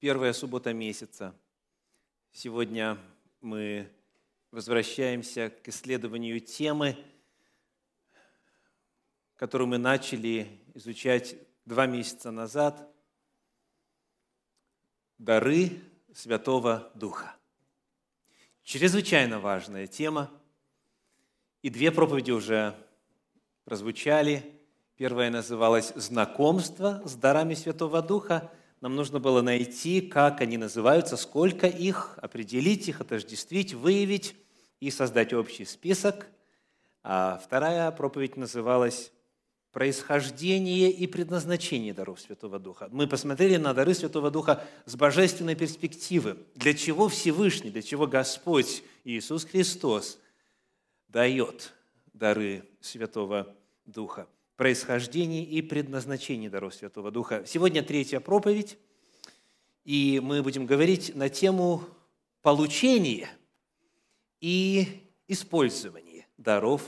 первая суббота месяца. Сегодня мы возвращаемся к исследованию темы, которую мы начали изучать два месяца назад – дары Святого Духа. Чрезвычайно важная тема, и две проповеди уже прозвучали. Первая называлась «Знакомство с дарами Святого Духа», нам нужно было найти, как они называются, сколько их, определить их, отождествить, выявить и создать общий список. А вторая проповедь называлась «Происхождение и предназначение даров Святого Духа». Мы посмотрели на дары Святого Духа с божественной перспективы. Для чего Всевышний, для чего Господь Иисус Христос дает дары Святого Духа – происхождение и предназначение даров Святого Духа. Сегодня третья проповедь, и мы будем говорить на тему получения и использования даров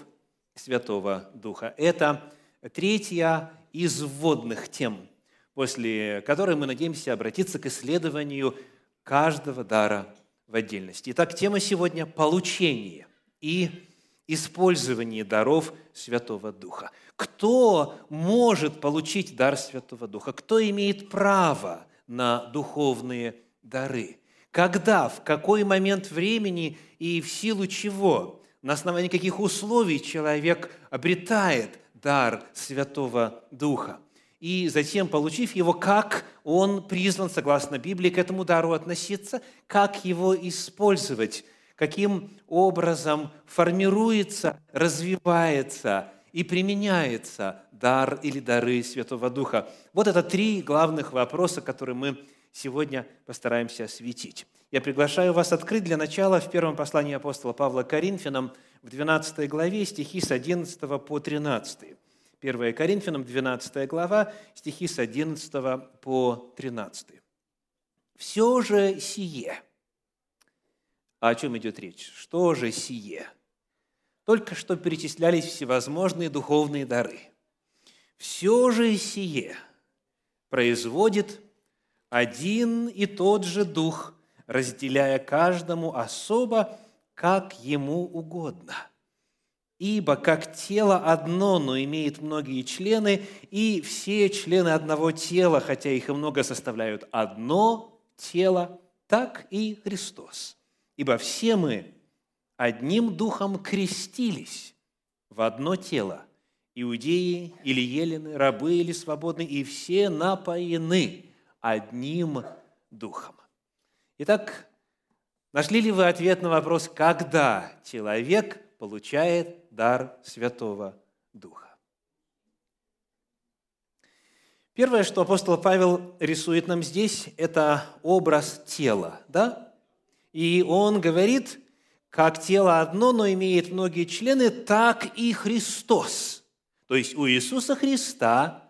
Святого Духа. Это третья из вводных тем, после которой мы надеемся обратиться к исследованию каждого дара в отдельности. Итак, тема сегодня – получение и использование даров Святого Духа. Кто может получить дар Святого Духа? Кто имеет право на духовные дары? Когда, в какой момент времени и в силу чего, на основании каких условий человек обретает дар Святого Духа? И затем, получив его, как он призван, согласно Библии, к этому дару относиться, как его использовать – каким образом формируется, развивается и применяется дар или дары Святого Духа. Вот это три главных вопроса, которые мы сегодня постараемся осветить. Я приглашаю вас открыть для начала в первом послании апостола Павла Коринфянам в 12 главе стихи с 11 по 13. 1 Коринфянам, 12 глава, стихи с 11 по 13. «Все же сие, а о чем идет речь? Что же сие? Только что перечислялись всевозможные духовные дары. Все же сие производит один и тот же Дух, разделяя каждому особо, как ему угодно. Ибо как тело одно, но имеет многие члены, и все члены одного тела, хотя их и много составляют одно тело, так и Христос – Ибо все мы одним духом крестились в одно тело, иудеи или елены, рабы или свободные, и все напоены одним духом. Итак, нашли ли вы ответ на вопрос, когда человек получает дар Святого Духа? Первое, что апостол Павел рисует нам здесь, это образ тела, да? И он говорит, как тело одно, но имеет многие члены, так и Христос. То есть у Иисуса Христа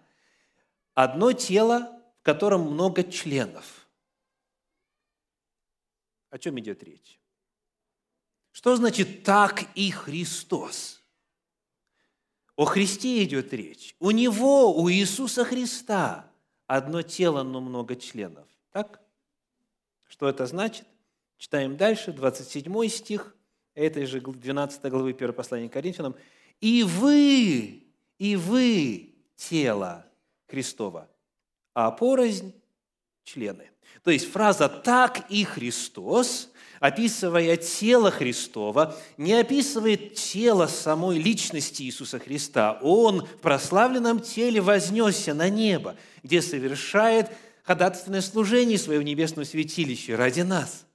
одно тело, в котором много членов. О чем идет речь? Что значит «так и Христос»? О Христе идет речь. У Него, у Иисуса Христа одно тело, но много членов. Так? Что это значит? Читаем дальше, 27 стих этой же 12 главы 1 послания к Коринфянам. «И вы, и вы тело Христова, а порознь – члены». То есть фраза «так и Христос», описывая тело Христова, не описывает тело самой личности Иисуса Христа. Он в прославленном теле вознесся на небо, где совершает ходатайственное служение в небесном святилище ради нас –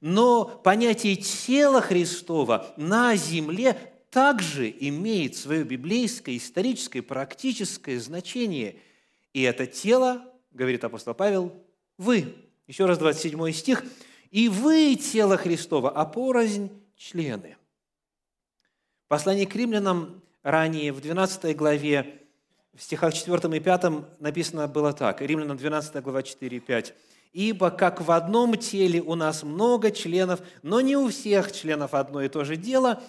но понятие тела Христова на земле также имеет свое библейское, историческое, практическое значение. И это тело, говорит апостол Павел, вы. Еще раз 27 стих. «И вы тело Христова, а порознь члены». Послание к римлянам ранее, в 12 главе, в стихах 4 и 5 написано было так. Римлянам 12 глава 4 и 5. Ибо как в одном теле у нас много членов, но не у всех членов одно и то же дело,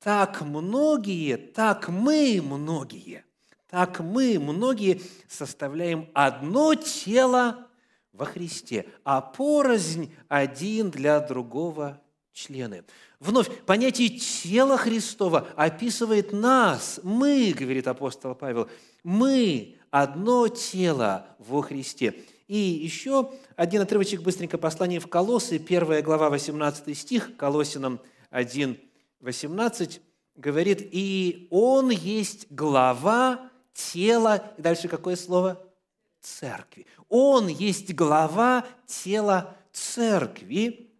так многие, так мы многие, так мы многие составляем одно тело во Христе, а порознь один для другого члены. Вновь, понятие тела Христова описывает нас. Мы, говорит апостол Павел, мы одно тело во Христе. И еще один отрывочек быстренько послания в Колоссы, 1 глава, 18 стих, Колосинам 1, 18, говорит, «И Он есть глава тела». И дальше какое слово? Церкви. Он есть глава тела церкви,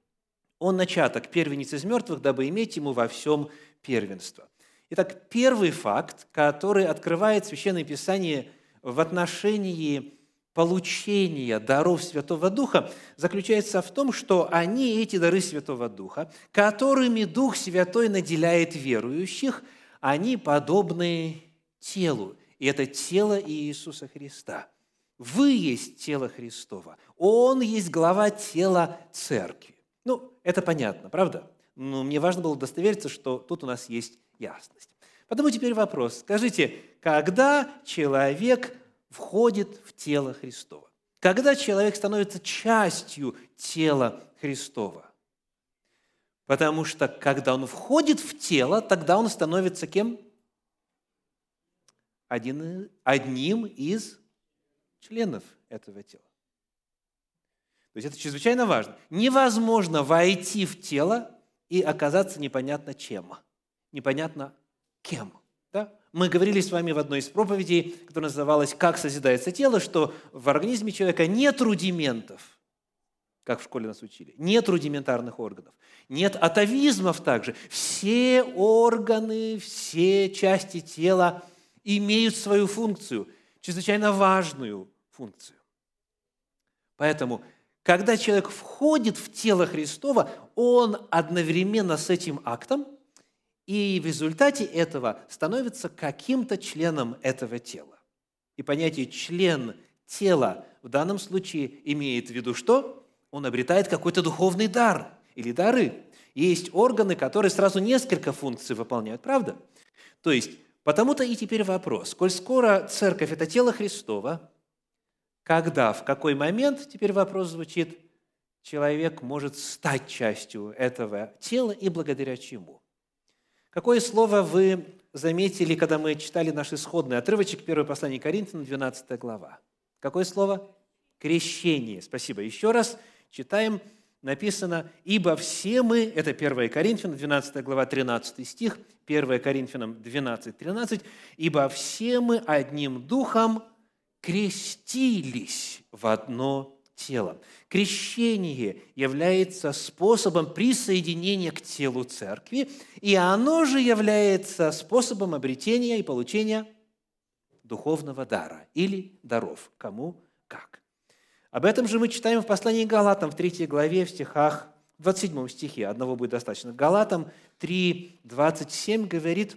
он начаток, первенец из мертвых, дабы иметь ему во всем первенство. Итак, первый факт, который открывает Священное Писание в отношении получения даров Святого Духа, заключается в том, что они, эти дары Святого Духа, которыми Дух Святой наделяет верующих, они подобны телу. И это тело Иисуса Христа. Вы есть тело Христова. Он есть глава тела Церкви. Ну, это понятно, правда? Но мне важно было удостовериться, что тут у нас есть ясность. Потому теперь вопрос. Скажите, когда человек входит в тело Христова? Когда человек становится частью тела Христова? Потому что когда он входит в тело, тогда он становится кем? Один, одним из членов этого тела. То есть это чрезвычайно важно. Невозможно войти в тело и оказаться непонятно чем, непонятно кем. Да? Мы говорили с вами в одной из проповедей, которая называлась «Как созидается тело», что в организме человека нет рудиментов, как в школе нас учили, нет рудиментарных органов, нет атовизмов также. Все органы, все части тела имеют свою функцию, чрезвычайно важную функцию. Поэтому когда человек входит в тело Христова, он одновременно с этим актом и в результате этого становится каким-то членом этого тела. И понятие «член тела» в данном случае имеет в виду что? Он обретает какой-то духовный дар или дары. Есть органы, которые сразу несколько функций выполняют, правда? То есть, потому-то и теперь вопрос. Коль скоро церковь – это тело Христова, когда, в какой момент, теперь вопрос звучит, человек может стать частью этого тела и благодаря чему? Какое слово вы заметили, когда мы читали наш исходный отрывочек первого послания Коринфянам, 12 глава? Какое слово? Крещение. Спасибо. Еще раз читаем, написано, «Ибо все мы», это 1 Коринфянам, 12 глава, 13 стих, 1 Коринфянам 12, 13, «Ибо все мы одним духом крестились в одно тело. Крещение является способом присоединения к телу церкви, и оно же является способом обретения и получения духовного дара или даров, кому как. Об этом же мы читаем в послании к Галатам в 3 главе, в стихах, в 27 стихе, одного будет достаточно. Галатам 3, 27 говорит,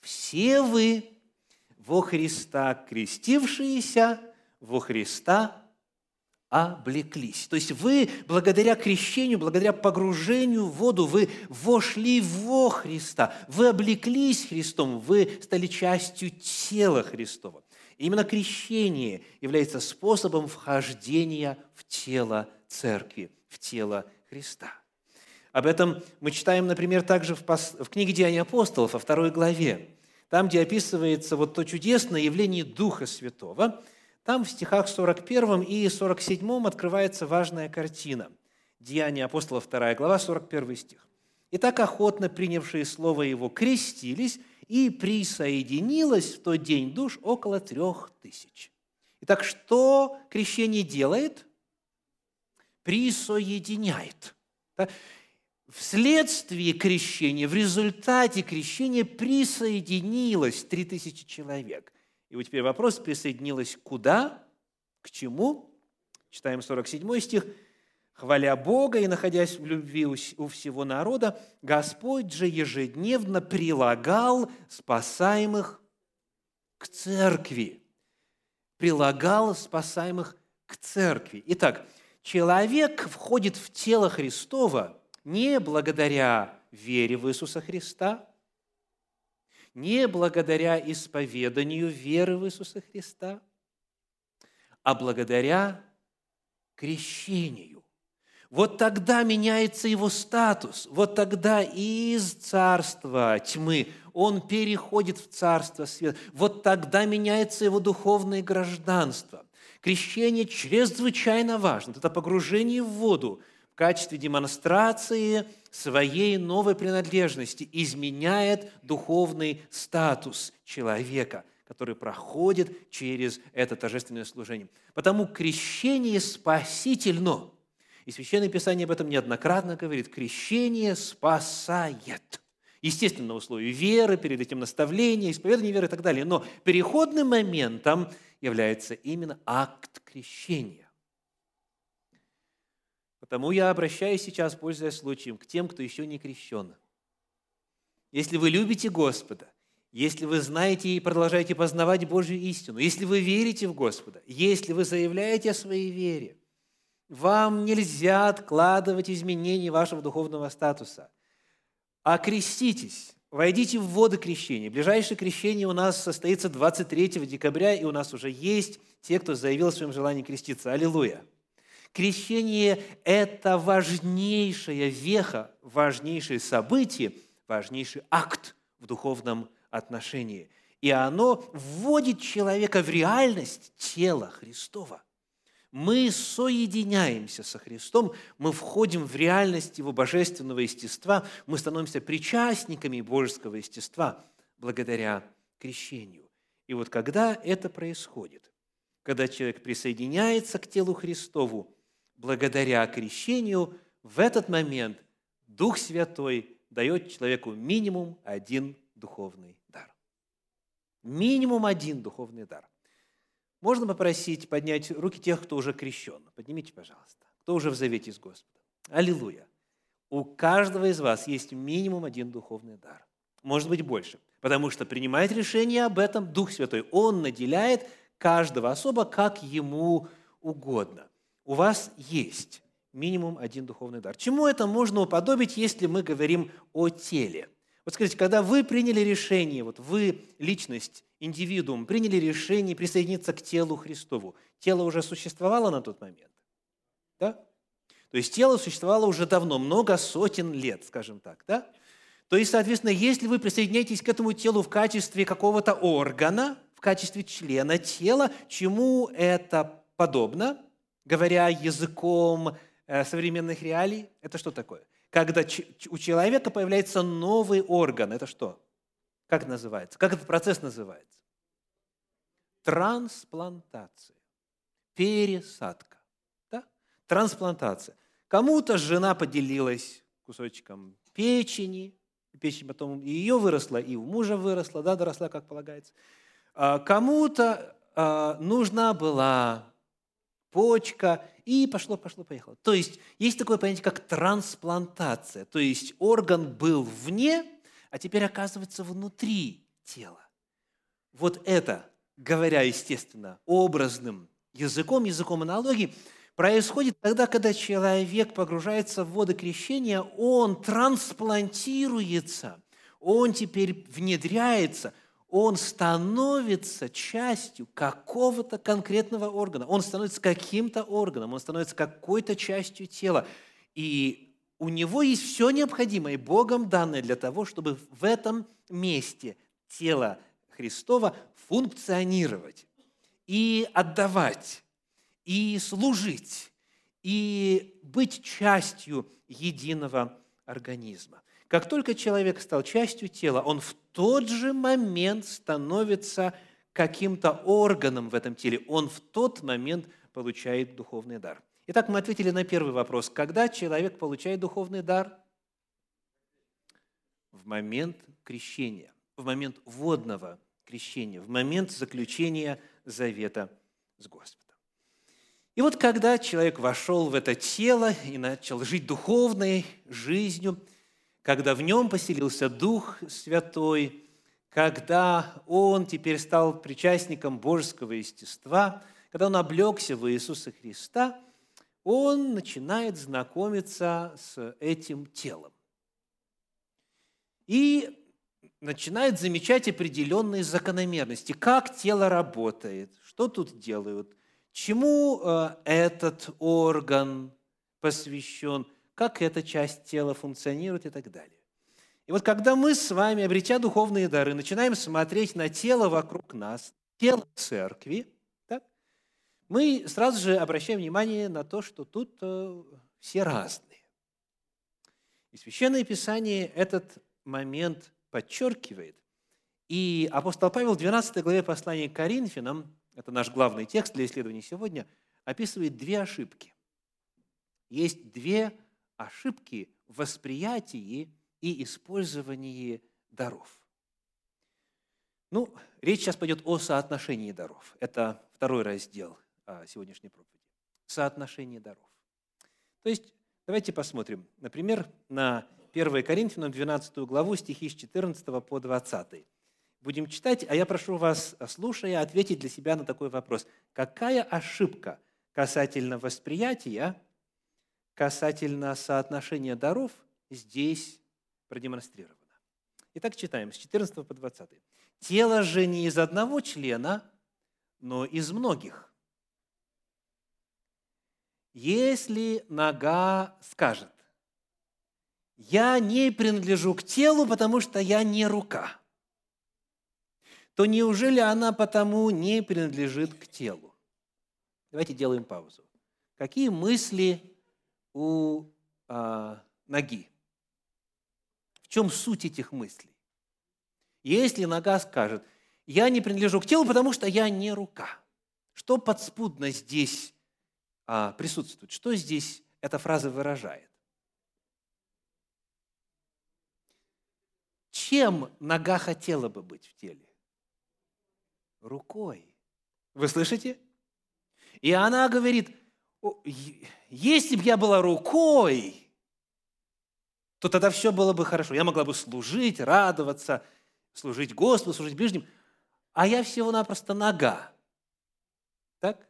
«Все вы, во Христа крестившиеся, во Христа облеклись. То есть вы благодаря крещению, благодаря погружению в воду, вы вошли во Христа, вы облеклись Христом, вы стали частью тела Христова. И именно крещение является способом вхождения в тело церкви, в тело Христа. Об этом мы читаем, например, также в, в книге «Деяния апостолов» во второй главе там, где описывается вот то чудесное явление Духа Святого, там в стихах 41 и 47 открывается важная картина. Деяния апостола 2 глава, 41 стих. «И так охотно принявшие слово его крестились, и присоединилось в тот день душ около трех тысяч». Итак, что крещение делает? Присоединяет. Вследствие крещения, в результате крещения присоединилось 3000 человек. И вот теперь вопрос, присоединилось куда, к чему? Читаем 47 стих. «Хваля Бога и находясь в любви у всего народа, Господь же ежедневно прилагал спасаемых к церкви». Прилагал спасаемых к церкви. Итак, человек входит в тело Христова – не благодаря вере в Иисуса Христа, не благодаря исповеданию веры в Иисуса Христа, а благодаря крещению. Вот тогда меняется его статус. Вот тогда из царства тьмы он переходит в царство света. Вот тогда меняется его духовное гражданство. Крещение чрезвычайно важно. Это погружение в воду в качестве демонстрации своей новой принадлежности изменяет духовный статус человека, который проходит через это торжественное служение. Потому крещение спасительно – и Священное Писание об этом неоднократно говорит. Крещение спасает. Естественно, на условии веры, перед этим наставления, исповедания веры и так далее. Но переходным моментом является именно акт крещения. Потому я обращаюсь сейчас, пользуясь случаем, к тем, кто еще не крещен. Если вы любите Господа, если вы знаете и продолжаете познавать Божью истину, если вы верите в Господа, если вы заявляете о своей вере – вам нельзя откладывать изменения вашего духовного статуса. Окреститесь, войдите в воды крещения. Ближайшее крещение у нас состоится 23 декабря, и у нас уже есть те, кто заявил о своем желании креститься. Аллилуйя! Крещение – это важнейшая веха, важнейшее событие, важнейший акт в духовном отношении. И оно вводит человека в реальность тела Христова – мы соединяемся со Христом, мы входим в реальность Его божественного естества, мы становимся причастниками божеского естества благодаря крещению. И вот когда это происходит, когда человек присоединяется к телу Христову благодаря крещению, в этот момент Дух Святой дает человеку минимум один духовный дар. Минимум один духовный дар. Можно попросить поднять руки тех, кто уже крещен? Поднимите, пожалуйста. Кто уже в завете с Господом? Аллилуйя. У каждого из вас есть минимум один духовный дар. Может быть, больше. Потому что принимает решение об этом Дух Святой. Он наделяет каждого особо, как ему угодно. У вас есть минимум один духовный дар. Чему это можно уподобить, если мы говорим о теле? Вот скажите, когда вы приняли решение, вот вы, личность, индивидуум, приняли решение присоединиться к телу Христову, тело уже существовало на тот момент? Да? То есть тело существовало уже давно, много сотен лет, скажем так, да? То есть, соответственно, если вы присоединяетесь к этому телу в качестве какого-то органа, в качестве члена тела, чему это подобно, говоря языком э, современных реалий, это что такое? когда у человека появляется новый орган. Это что? Как называется? Как этот процесс называется? Трансплантация. Пересадка. Да? Трансплантация. Кому-то жена поделилась кусочком печени, печень потом ее выросла, и у мужа выросла, да, доросла, как полагается. А кому-то а, нужна была почка, и пошло, пошло, поехало. То есть есть такое понятие, как трансплантация. То есть орган был вне, а теперь оказывается внутри тела. Вот это, говоря, естественно, образным языком, языком аналогии, происходит тогда, когда человек погружается в воды крещения, он трансплантируется, он теперь внедряется, он становится частью какого-то конкретного органа. Он становится каким-то органом, он становится какой-то частью тела. И у него есть все необходимое, Богом данное для того, чтобы в этом месте тела Христова функционировать и отдавать, и служить, и быть частью единого организма. Как только человек стал частью тела, он в тот же момент становится каким-то органом в этом теле. Он в тот момент получает духовный дар. Итак, мы ответили на первый вопрос. Когда человек получает духовный дар? В момент крещения, в момент водного крещения, в момент заключения завета с Господом. И вот когда человек вошел в это тело и начал жить духовной жизнью – когда в нем поселился Дух Святой, когда он теперь стал причастником божеского естества, когда он облегся в Иисуса Христа, он начинает знакомиться с этим телом. И начинает замечать определенные закономерности, как тело работает, что тут делают, чему э, этот орган посвящен, как эта часть тела функционирует и так далее. И вот когда мы с вами, обретя духовные дары, начинаем смотреть на тело вокруг нас, тело церкви, так, мы сразу же обращаем внимание на то, что тут э, все разные. И Священное Писание этот момент подчеркивает. И апостол Павел в 12 главе послания к Коринфянам, это наш главный текст для исследования сегодня, описывает две ошибки. Есть две ошибки в восприятии и использовании даров. Ну, речь сейчас пойдет о соотношении даров. Это второй раздел а, сегодняшней проповеди. Соотношение даров. То есть Давайте посмотрим, например, на 1 Коринфянам 12 главу, стихи с 14 по 20. Будем читать, а я прошу вас, слушая, ответить для себя на такой вопрос. Какая ошибка касательно восприятия, касательно соотношения даров здесь продемонстрирована? Итак, читаем с 14 по 20. «Тело же не из одного члена, но из многих. Если нога скажет, я не принадлежу к телу, потому что я не рука, то неужели она потому не принадлежит к телу? Давайте делаем паузу. Какие мысли у а, ноги? В чем суть этих мыслей? Если нога скажет, я не принадлежу к телу, потому что я не рука, что подспудно здесь а, присутствует. Что здесь эта фраза выражает? Чем нога хотела бы быть в теле? Рукой. Вы слышите? И она говорит, если бы я была рукой, то тогда все было бы хорошо. Я могла бы служить, радоваться, служить Господу, служить ближним. А я всего-напросто нога. Так?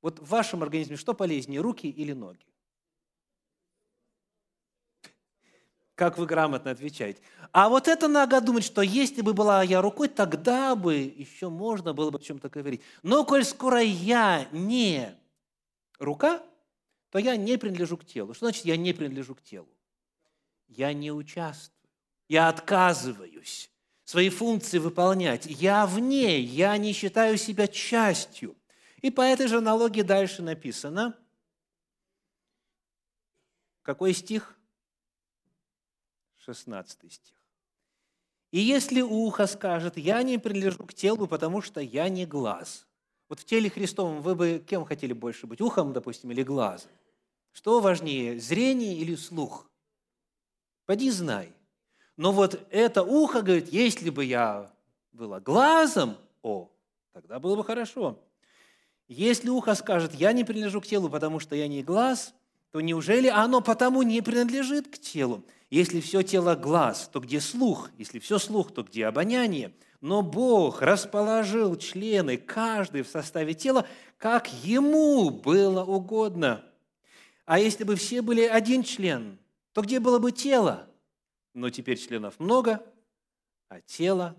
Вот в вашем организме что полезнее, руки или ноги? Как вы грамотно отвечаете. А вот это нога думать, что если бы была я рукой, тогда бы еще можно было бы о чем-то говорить. Но коль скоро я не рука, то я не принадлежу к телу. Что значит я не принадлежу к телу? Я не участвую. Я отказываюсь свои функции выполнять. Я вне, я не считаю себя частью. И по этой же аналогии дальше написано. Какой стих? 16 стих. «И если ухо скажет, я не принадлежу к телу, потому что я не глаз». Вот в теле Христовом вы бы кем хотели больше быть? Ухом, допустим, или глазом? Что важнее, зрение или слух? Поди знай. Но вот это ухо говорит, если бы я была глазом, о, тогда было бы хорошо. Если ухо скажет, я не принадлежу к телу, потому что я не глаз, то неужели оно потому не принадлежит к телу? Если все тело глаз, то где слух? Если все слух, то где обоняние? Но Бог расположил члены, каждый в составе тела, как ему было угодно. А если бы все были один член, то где было бы тело? Но теперь членов много, а тело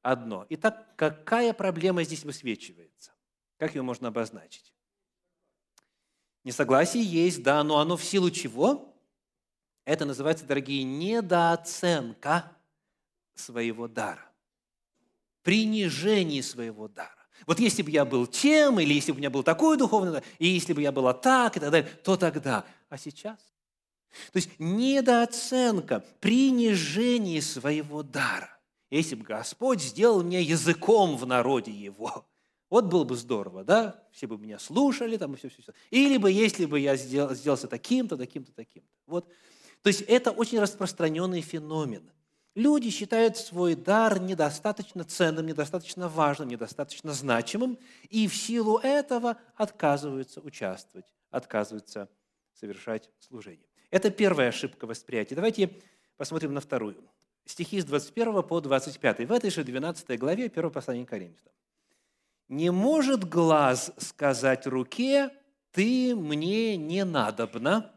одно. Итак, какая проблема здесь высвечивается? Как ее можно обозначить? Несогласие есть, да, но оно в силу чего? Это называется, дорогие, недооценка своего дара. Принижение своего дара. Вот если бы я был тем, или если бы у меня был такой духовный дар, и если бы я была так, и так далее, то тогда. А сейчас? То есть недооценка, принижение своего дара. Если бы Господь сделал меня языком в народе Его, вот было бы здорово, да? Все бы меня слушали, там и все, все, все. Или бы, если бы я сделал, сделался таким-то, таким-то, таким-то. Вот. То есть это очень распространенный феномен. Люди считают свой дар недостаточно ценным, недостаточно важным, недостаточно значимым, и в силу этого отказываются участвовать, отказываются совершать служение. Это первая ошибка восприятия. Давайте посмотрим на вторую. Стихи с 21 по 25. В этой же 12 главе 1 послания Коринфянам. Не может глаз сказать руке, ты мне не надобна,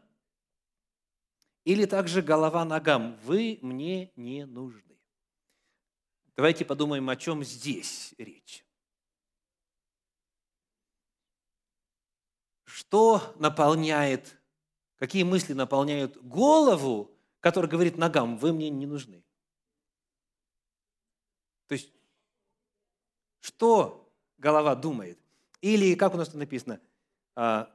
или также голова ногам, вы мне не нужны. Давайте подумаем, о чем здесь речь. что наполняет, какие мысли наполняют голову, которая говорит ногам, вы мне не нужны. То есть, что голова думает? Или, как у нас тут написано, а,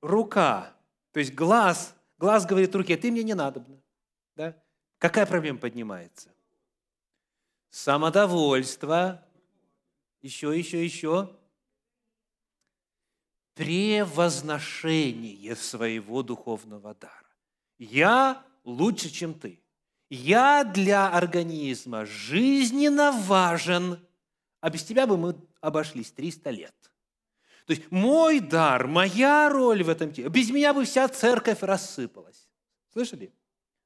рука, то есть глаз, глаз говорит руке, ты мне не надобна. Да? Какая проблема поднимается? Самодовольство, еще, еще, еще. Превозношение своего духовного дара. Я лучше, чем ты. Я для организма жизненно важен, а без тебя бы мы обошлись 300 лет. То есть мой дар, моя роль в этом теле, без меня бы вся церковь рассыпалась. Слышали?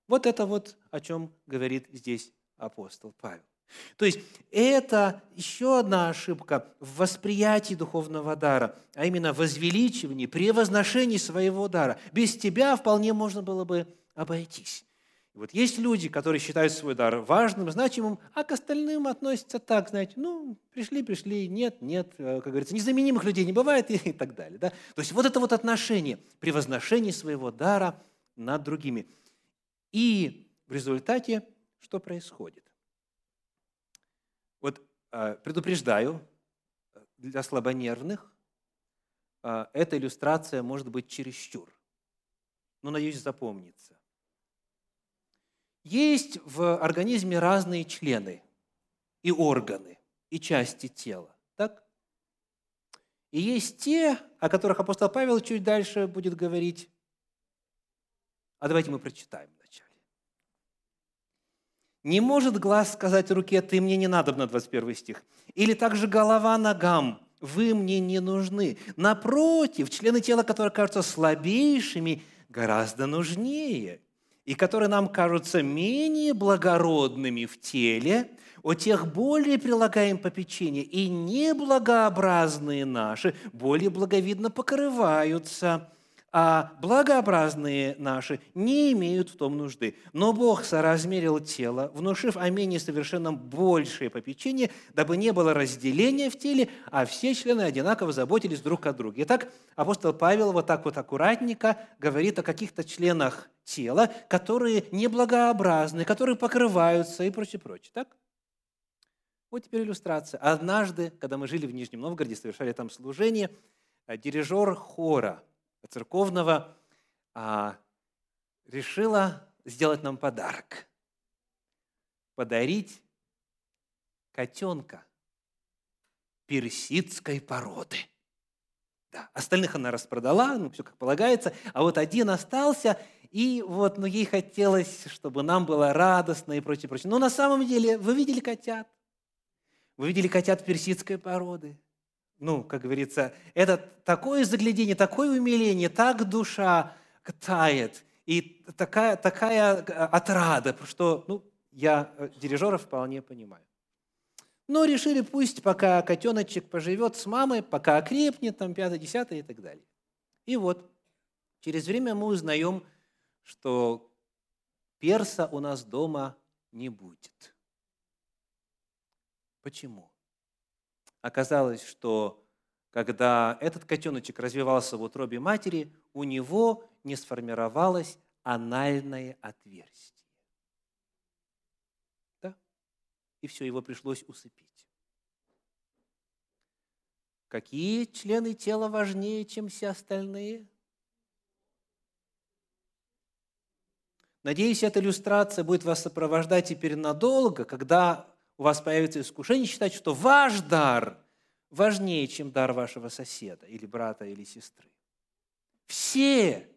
Вот это вот, о чем говорит здесь апостол Павел. То есть это еще одна ошибка в восприятии духовного дара, а именно возвеличивании, превозношении своего дара. Без тебя вполне можно было бы обойтись. И вот есть люди, которые считают свой дар важным, значимым, а к остальным относятся так, знаете, ну, пришли, пришли, нет, нет, э, как говорится, незаменимых людей не бывает и, и так далее. Да? То есть вот это вот отношение, превозношение своего дара над другими. И в результате что происходит? Вот э, предупреждаю, для слабонервных э, эта иллюстрация может быть чересчур. Но, надеюсь, запомнится. Есть в организме разные члены и органы, и части тела. Так? И есть те, о которых апостол Павел чуть дальше будет говорить. А давайте мы прочитаем вначале. «Не может глаз сказать руке, ты мне не надо, на 21 стих. Или также голова ногам, вы мне не нужны. Напротив, члены тела, которые кажутся слабейшими, гораздо нужнее и которые нам кажутся менее благородными в теле, о тех более прилагаем попечение, и неблагообразные наши более благовидно покрываются – а благообразные наши не имеют в том нужды. Но Бог соразмерил тело, внушив о менее совершенном большее попечение, дабы не было разделения в теле, а все члены одинаково заботились друг о друге. Итак, апостол Павел вот так вот аккуратненько говорит о каких-то членах тела, которые неблагообразны, которые покрываются и прочее, прочее. Так? Вот теперь иллюстрация. Однажды, когда мы жили в Нижнем Новгороде, совершали там служение, дирижер хора – церковного а, решила сделать нам подарок. Подарить котенка персидской породы. Да, остальных она распродала, ну, все как полагается, а вот один остался, и вот, ну, ей хотелось, чтобы нам было радостно и прочее, прочее. Но на самом деле, вы видели котят? Вы видели котят персидской породы? Ну, как говорится, это такое заглядение, такое умиление, так душа тает, и такая, такая э, отрада, что ну, я э, дирижера вполне понимаю. Но решили, пусть пока котеночек поживет с мамой, пока окрепнет, там, пятое, десятое и так далее. И вот, через время мы узнаем, что перса у нас дома не будет. Почему? Оказалось, что когда этот котеночек развивался в утробе матери, у него не сформировалось анальное отверстие. Да? И все, его пришлось усыпить. Какие члены тела важнее, чем все остальные? Надеюсь, эта иллюстрация будет вас сопровождать теперь надолго, когда у вас появится искушение считать, что ваш дар важнее, чем дар вашего соседа или брата или сестры. Все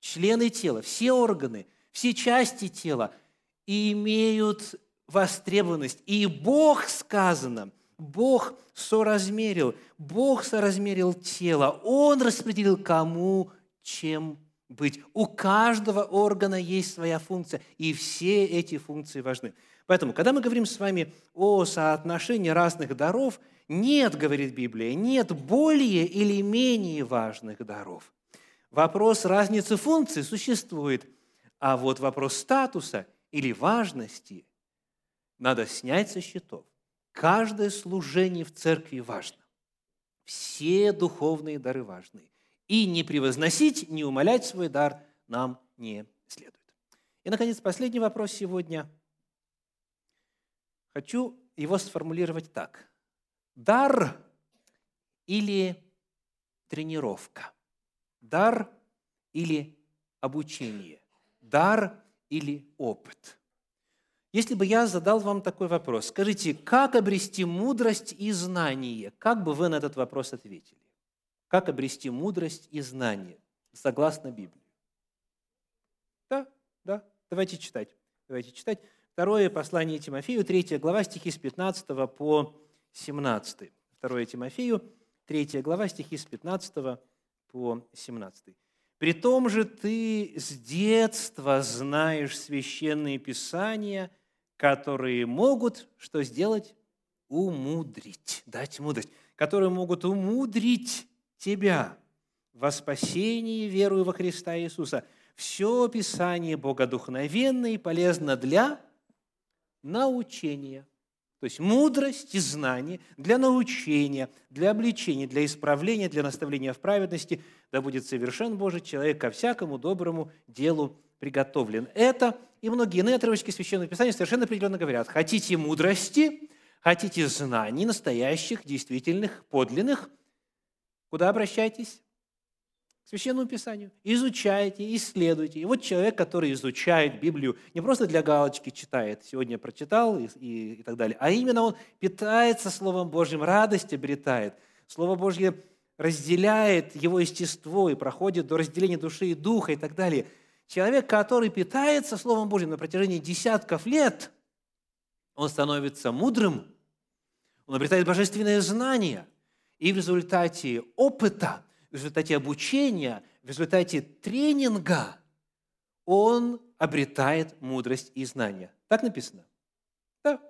члены тела, все органы, все части тела имеют востребованность. И Бог сказано, Бог соразмерил, Бог соразмерил тело, Он распределил кому чем быть. У каждого органа есть своя функция, и все эти функции важны. Поэтому, когда мы говорим с вами о соотношении разных даров, нет, говорит Библия, нет более или менее важных даров. Вопрос разницы функций существует, а вот вопрос статуса или важности надо снять со счетов. Каждое служение в церкви важно. Все духовные дары важны. И не превозносить, не умолять свой дар нам не следует. И, наконец, последний вопрос сегодня. Хочу его сформулировать так. Дар или тренировка? Дар или обучение? Дар или опыт? Если бы я задал вам такой вопрос, скажите, как обрести мудрость и знание? Как бы вы на этот вопрос ответили? Как обрести мудрость и знание, согласно Библии? Да, да, давайте читать. Давайте читать. Второе послание Тимофею, 3 глава, стихи с 15 по 17. Второе Тимофею, 3 глава, стихи с 15 по 17. «При том же ты с детства знаешь священные писания, которые могут что сделать? Умудрить, дать мудрость, которые могут умудрить тебя во спасении, верую во Христа Иисуса. Все Писание богодухновенно и полезно для научения. То есть мудрость и знание для научения, для обличения, для исправления, для наставления в праведности, да будет совершен Божий человек ко всякому доброму делу приготовлен. Это и многие иные отрывочки Священного Писания совершенно определенно говорят, хотите мудрости, хотите знаний настоящих, действительных, подлинных, Куда обращайтесь? Священному Писанию. Изучайте, исследуйте. И вот человек, который изучает Библию, не просто для галочки читает, сегодня прочитал и, и, и так далее, а именно он питается Словом Божьим, радость обретает. Слово Божье разделяет его естество и проходит до разделения души и духа и так далее. Человек, который питается Словом Божьим на протяжении десятков лет, он становится мудрым, он обретает божественное знание – и в результате опыта, в результате обучения, в результате тренинга он обретает мудрость и знания. Так написано? Да.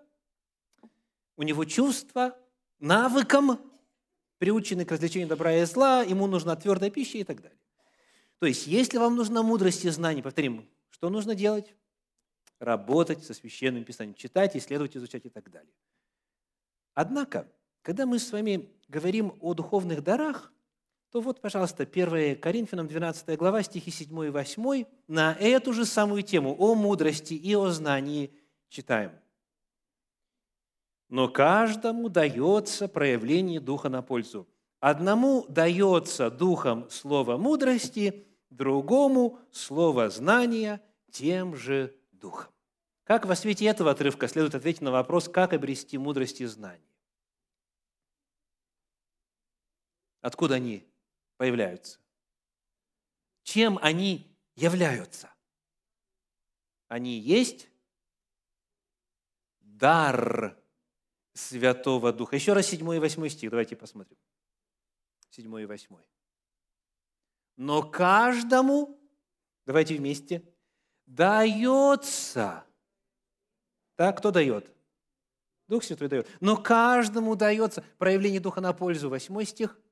У него чувства, навыком, приучены к развлечению добра и зла, ему нужна твердая пища и так далее. То есть, если вам нужна мудрость и знание, повторим, что нужно делать? Работать со священным писанием, читать, исследовать, изучать и так далее. Однако, когда мы с вами говорим о духовных дарах, то вот, пожалуйста, 1 Коринфянам 12 глава, стихи 7 и 8, на эту же самую тему о мудрости и о знании читаем. «Но каждому дается проявление Духа на пользу. Одному дается Духом слово мудрости, другому слово знания тем же Духом». Как во свете этого отрывка следует ответить на вопрос, как обрести мудрость и знание? Откуда они появляются? Чем они являются? Они есть дар Святого Духа. Еще раз 7 и 8 стих, давайте посмотрим. 7 и 8. Но каждому, давайте вместе, дается. Так, кто дает? Дух Святой дает. Но каждому дается проявление Духа на пользу. 8 стих –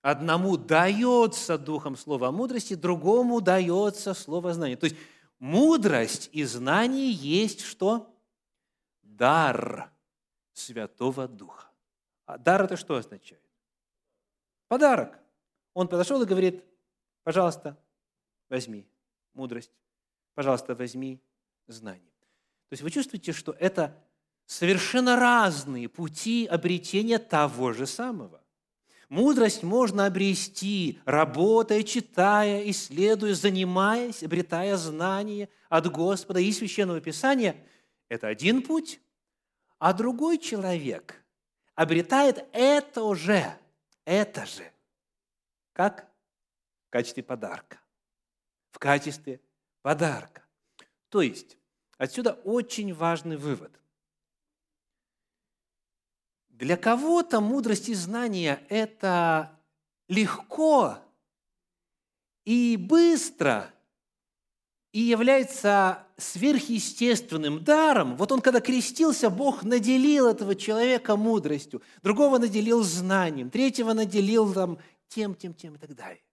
Одному дается духом слово мудрости, другому дается слово знания. То есть мудрость и знание есть что? Дар Святого Духа. А дар это что означает? Подарок. Он подошел и говорит, пожалуйста, возьми мудрость, пожалуйста, возьми знание. То есть вы чувствуете, что это совершенно разные пути обретения того же самого. Мудрость можно обрести, работая, читая, исследуя, занимаясь, обретая знания от Господа и Священного Писания. Это один путь. А другой человек обретает это же, это же, как в качестве подарка. В качестве подарка. То есть, отсюда очень важный вывод. Для кого-то мудрость и знание – это легко и быстро, и является сверхъестественным даром. Вот он, когда крестился, Бог наделил этого человека мудростью, другого наделил знанием, третьего наделил там, тем, тем, тем и так далее.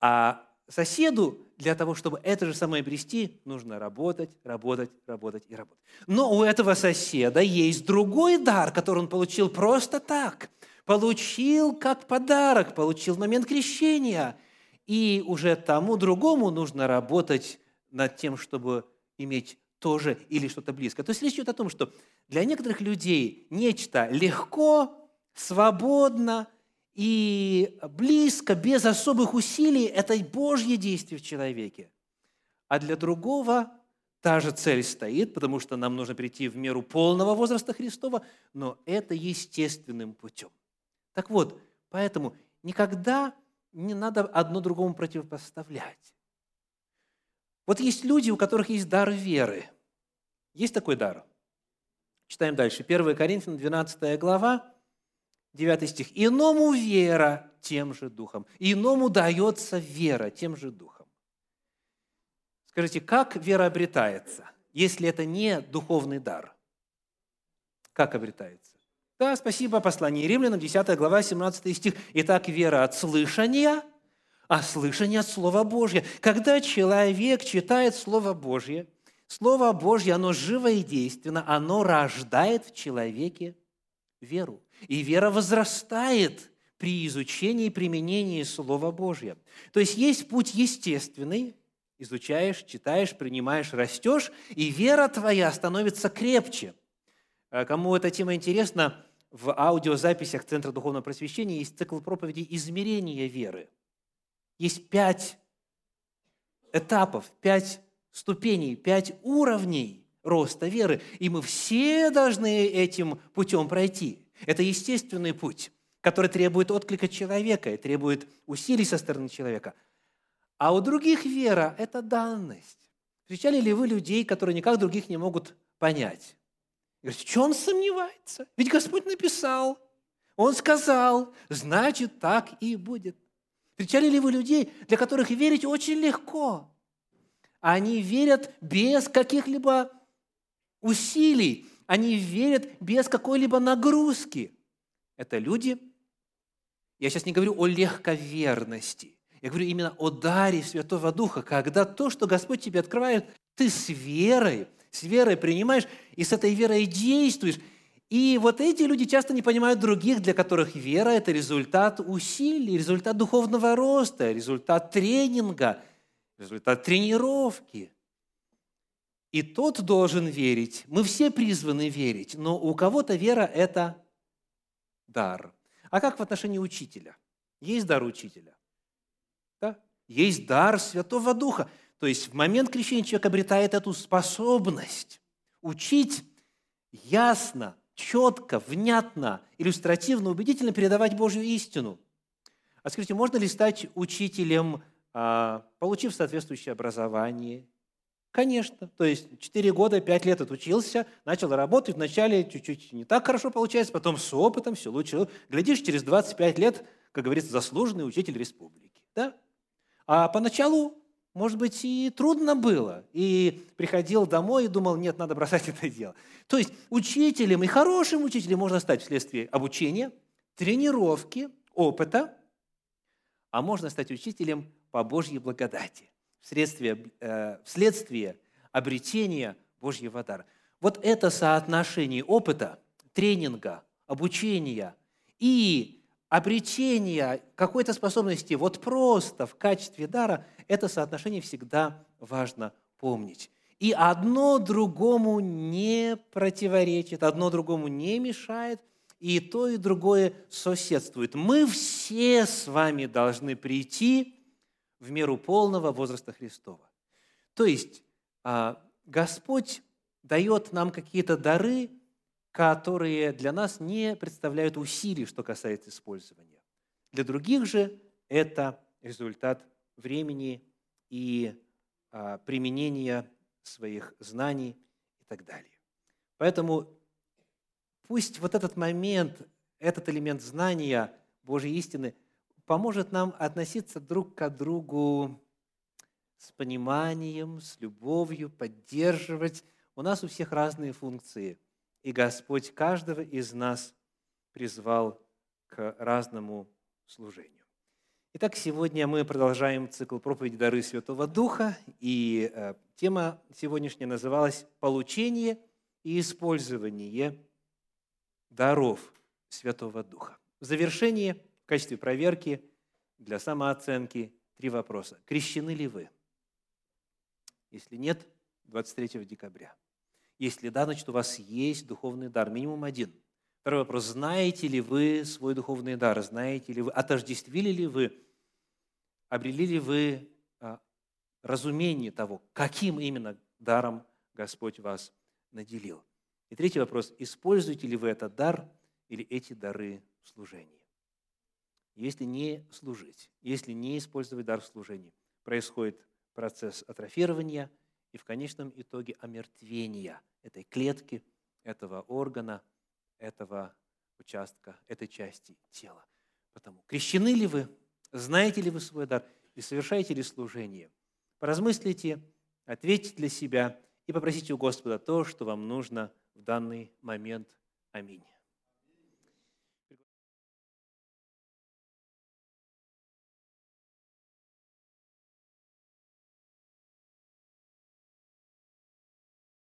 А соседу для того, чтобы это же самое обрести, нужно работать, работать, работать и работать. Но у этого соседа есть другой дар, который он получил просто так. получил как подарок, получил в момент крещения. И уже тому другому нужно работать над тем, чтобы иметь тоже или что-то близкое. То есть речь идет о том, что для некоторых людей нечто легко, свободно и близко, без особых усилий – это Божье действие в человеке. А для другого та же цель стоит, потому что нам нужно прийти в меру полного возраста Христова, но это естественным путем. Так вот, поэтому никогда не надо одно другому противопоставлять. Вот есть люди, у которых есть дар веры. Есть такой дар? Читаем дальше. 1 Коринфянам, 12 глава, 9 стих. «Иному вера тем же духом». Иному дается вера тем же духом. Скажите, как вера обретается, если это не духовный дар? Как обретается? Да, спасибо, послание Римлянам, 10 глава, 17 стих. «Итак, вера от слышания – а слышание от Слова Божьего. Когда человек читает Слово Божье, Слово Божье, оно живо и действенно, оно рождает в человеке веру. И вера возрастает при изучении и применении Слова Божьего. То есть есть путь естественный, изучаешь, читаешь, принимаешь, растешь, и вера твоя становится крепче. Э, кому эта тема интересна, в аудиозаписях Центра Духовного Просвещения есть цикл проповедей «Измерение веры». Есть пять этапов, пять ступеней, пять уровней роста веры, и мы все должны этим путем пройти. Это естественный путь, который требует отклика человека и требует усилий со стороны человека. А у других вера – это данность. Встречали ли вы людей, которые никак других не могут понять? Говорите, что он сомневается? Ведь Господь написал, Он сказал, значит, так и будет. Встречали ли вы людей, для которых верить очень легко? Они верят без каких-либо усилий, они верят без какой-либо нагрузки. Это люди, я сейчас не говорю о легковерности, я говорю именно о даре Святого Духа, когда то, что Господь тебе открывает, ты с верой, с верой принимаешь и с этой верой действуешь. И вот эти люди часто не понимают других, для которых вера – это результат усилий, результат духовного роста, результат тренинга, результат тренировки. И тот должен верить. Мы все призваны верить, но у кого-то вера – это дар. А как в отношении учителя? Есть дар учителя? Да? Есть дар Святого Духа. То есть в момент крещения человек обретает эту способность учить ясно, четко, внятно, иллюстративно, убедительно передавать Божью истину. А скажите, можно ли стать учителем, а, получив соответствующее образование? Конечно. То есть 4 года, 5 лет отучился, начал работать, вначале чуть-чуть не так хорошо получается, потом с опытом все лучше. Глядишь, через 25 лет, как говорится, заслуженный учитель республики. Да? А поначалу может быть, и трудно было. И приходил домой и думал, нет, надо бросать это дело. То есть учителем и хорошим учителем можно стать вследствие обучения, тренировки, опыта, а можно стать учителем по Божьей благодати, вследствие, э, вследствие обретения Божьего дара. Вот это соотношение опыта, тренинга, обучения и обретение какой-то способности вот просто в качестве дара, это соотношение всегда важно помнить. И одно другому не противоречит, одно другому не мешает, и то, и другое соседствует. Мы все с вами должны прийти в меру полного возраста Христова. То есть а, Господь дает нам какие-то дары, которые для нас не представляют усилий, что касается использования. Для других же это результат времени и а, применения своих знаний и так далее. Поэтому пусть вот этот момент, этот элемент знания Божьей истины поможет нам относиться друг к другу с пониманием, с любовью, поддерживать. У нас у всех разные функции – и Господь каждого из нас призвал к разному служению. Итак, сегодня мы продолжаем цикл проповеди «Дары Святого Духа», и э, тема сегодняшняя называлась «Получение и использование даров Святого Духа». В завершении, в качестве проверки, для самооценки, три вопроса. Крещены ли вы? Если нет, 23 декабря. Если да, значит, у вас есть духовный дар, минимум один. Второй вопрос. Знаете ли вы свой духовный дар? Знаете ли вы, отождествили ли вы, обрели ли вы а, разумение того, каким именно даром Господь вас наделил? И третий вопрос. Используете ли вы этот дар или эти дары в? Если не служить, если не использовать дар в служении, происходит процесс атрофирования и в конечном итоге омертвения этой клетки, этого органа, этого участка, этой части тела. Потому крещены ли вы, знаете ли вы свой дар и совершаете ли служение? Поразмыслите, ответьте для себя и попросите у Господа то, что вам нужно в данный момент. Аминь.